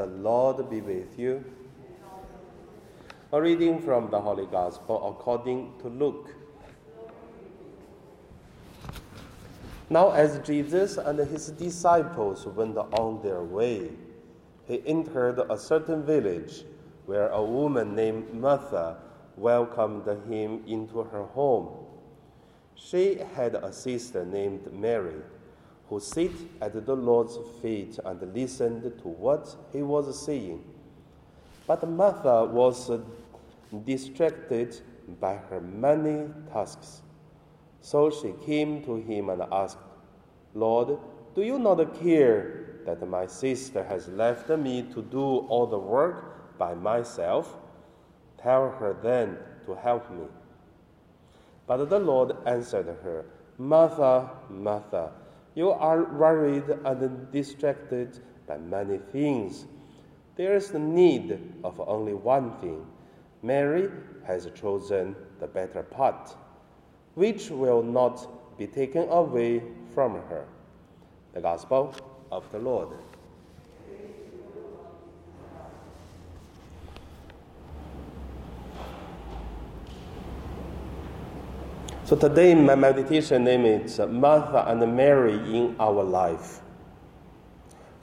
The Lord be with you. A reading from the Holy Gospel according to Luke. Now, as Jesus and his disciples went on their way, he entered a certain village where a woman named Martha welcomed him into her home. She had a sister named Mary who sat at the Lord's feet and listened to what he was saying. But Martha was distracted by her many tasks. So she came to him and asked, Lord, do you not care that my sister has left me to do all the work by myself? Tell her then to help me. But the Lord answered her, Martha, Martha, you are worried and distracted by many things. There is the need of only one thing. Mary has chosen the better part, which will not be taken away from her. The Gospel of the Lord. So today my meditation name is Martha and Mary in our life.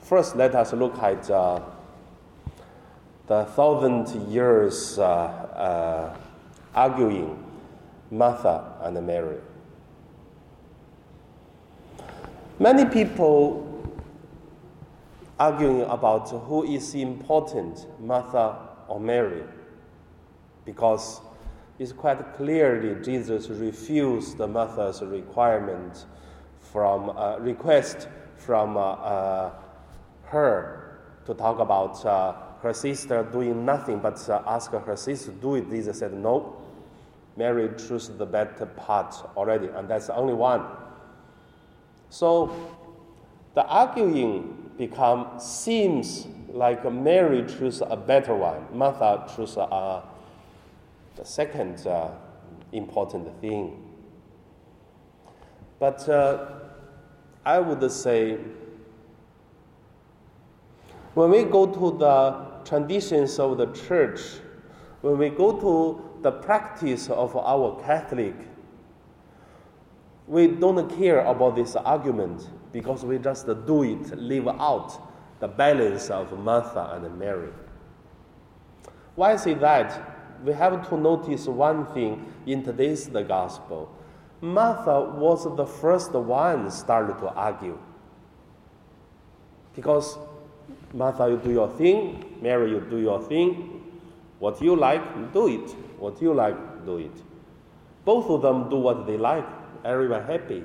First, let us look at uh, the thousand years uh, uh, arguing Martha and Mary. Many people arguing about who is important, Martha or Mary, because it's quite clearly Jesus refused the Martha's requirement from uh, request from uh, uh, her to talk about uh, her sister doing nothing but uh, ask her sister to do it. Jesus said no. Mary chose the better part already, and that's the only one. So the arguing become seems like Mary chose a better one. Martha chose a the second uh, important thing. But uh, I would say when we go to the traditions of the church, when we go to the practice of our Catholic, we don't care about this argument because we just do it, live out the balance of Martha and Mary. Why I say that? We have to notice one thing in today's the gospel. Martha was the first one started to argue. Because Martha, you do your thing, Mary, you do your thing. What you like, do it. What you like, do it. Both of them do what they like, everyone happy.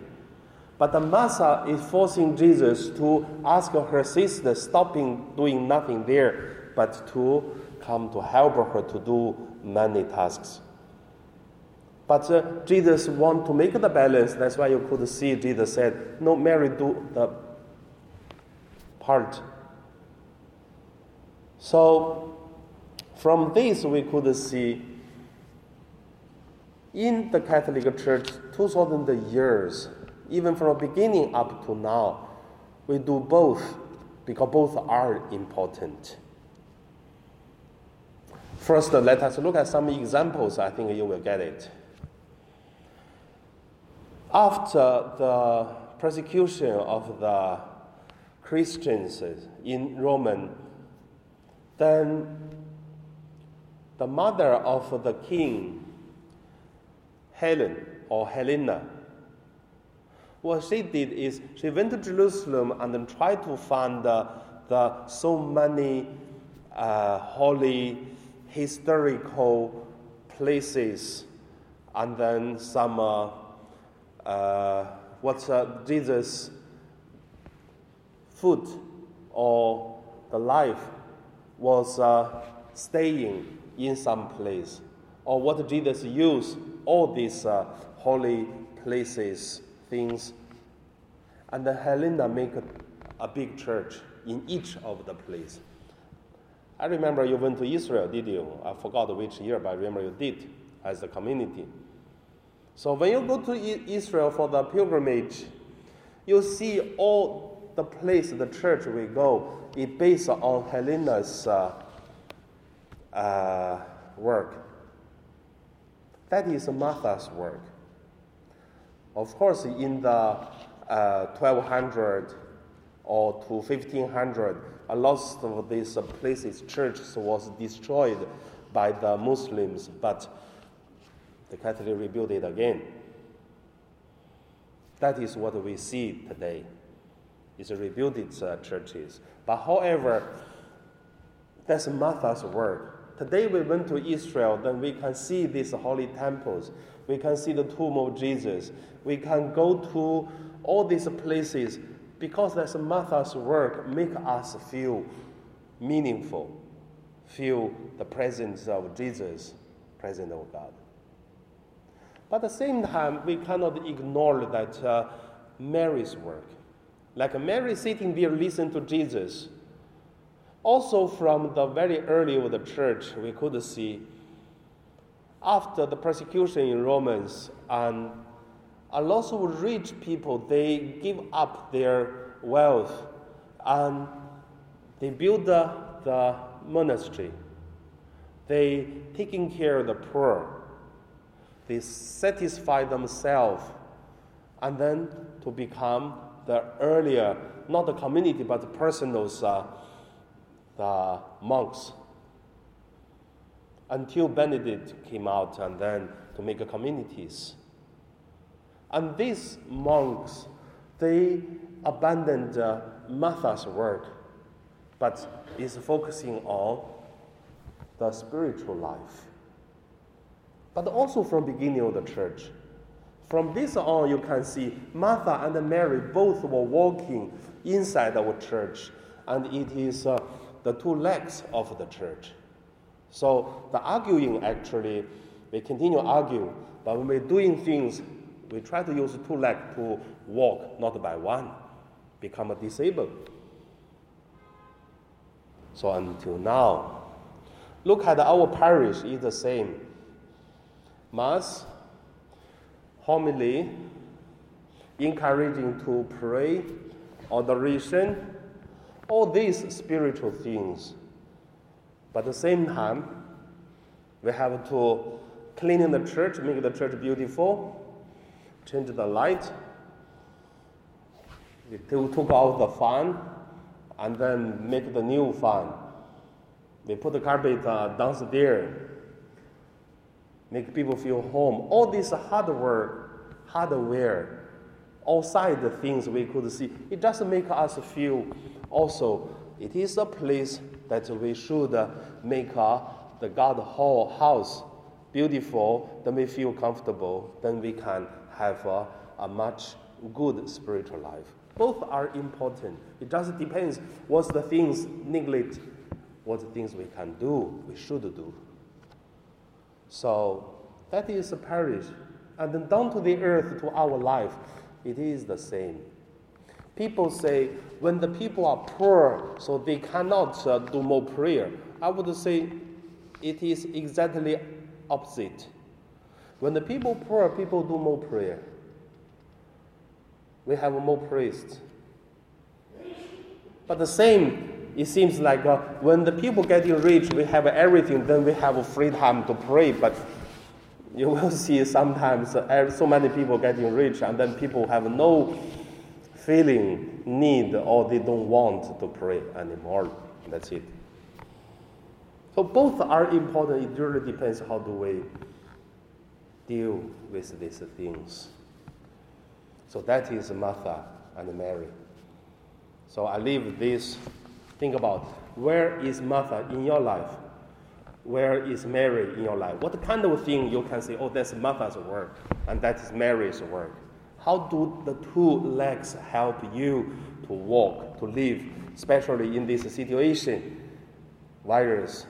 But the Martha is forcing Jesus to ask her sister, stopping doing nothing there, but to come to help her to do many tasks. But uh, Jesus want to make the balance. That's why you could see Jesus said, "No, Mary do the part." So, from this we could see in the Catholic Church, two thousand years, even from the beginning up to now, we do both because both are important. First, let us look at some examples. I think you will get it. After the persecution of the Christians in Roman, then the mother of the king, Helen or Helena, what she did is she went to Jerusalem and then tried to find the, the so many uh, holy historical places and then some uh, uh, what uh, Jesus food or the life was uh, staying in some place or what Jesus used all these uh, holy places things. And Helena make a, a big church in each of the place I remember you went to Israel, did you? I forgot which year, but I remember you did as a community. So when you go to Israel for the pilgrimage, you see all the place, the church we go, is based on Helena's uh, uh, work. That is Martha's work. Of course, in the uh, 1200 or to 1500, a lot of these places, churches, was destroyed by the Muslims, but the Catholic rebuilt it again. That is what we see today. It's rebuilt uh, churches. But however, that's Martha's work. Today we went to Israel, then we can see these holy temples. We can see the tomb of Jesus. We can go to all these places because that's Martha's work make us feel meaningful, feel the presence of Jesus, presence of God. But at the same time, we cannot ignore that uh, Mary's work. Like Mary sitting there listening to Jesus. Also, from the very early of the church, we could see after the persecution in Romans and a lot of rich people they give up their wealth and they build the, the monastery. They taking care of the poor. They satisfy themselves and then to become the earlier, not the community, but the personals, uh, the monks. Until Benedict came out and then to make communities. And these monks, they abandoned uh, Martha's work, but is focusing on the spiritual life. But also from beginning of the church. From this on, you can see Martha and Mary both were walking inside our church, and it is uh, the two legs of the church. So the arguing actually, we continue argue, but when we're doing things, we try to use two legs to walk, not by one, become a disabled. So until now, look at our parish is the same. Mass homily, encouraging to pray, adoration, all these spiritual things. But at the same time, we have to clean the church, make the church beautiful, change the light. We took out the fan and then make the new fan. They put the carpet uh, downstairs make people feel home. All this hardware, hardware, outside the things we could see, it just make us feel also it is a place that we should make uh, the God hall house beautiful, then we feel comfortable, then we can have uh, a much good spiritual life. Both are important. It just depends what's the things neglect, what the things we can do, we should do. So that is a parish. And then down to the earth, to our life, it is the same. People say when the people are poor, so they cannot uh, do more prayer. I would say it is exactly opposite. When the people poor, people do more prayer. We have more priests. But the same, it seems like uh, when the people getting rich, we have everything, then we have free time to pray. But you will see sometimes uh, so many people getting rich, and then people have no feeling, need, or they don't want to pray anymore. That's it. So both are important. It really depends how do we deal with these things. So that is Martha and Mary. So I leave this. Think about where is Martha in your life? Where is Mary in your life? What kind of thing you can say, oh, that's Martha's work, and that is Mary's work? How do the two legs help you to walk, to live, especially in this situation? Virus,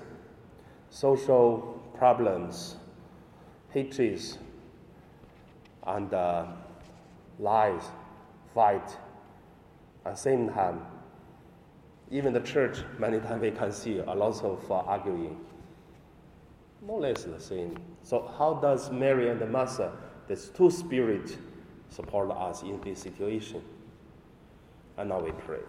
social problems, hatreds, and uh, lies, fight. At the same time, even the church, many times we can see a lot of uh, arguing more or less the same. So how does Mary and the Martha, these two spirits, support us in this situation? And now we pray.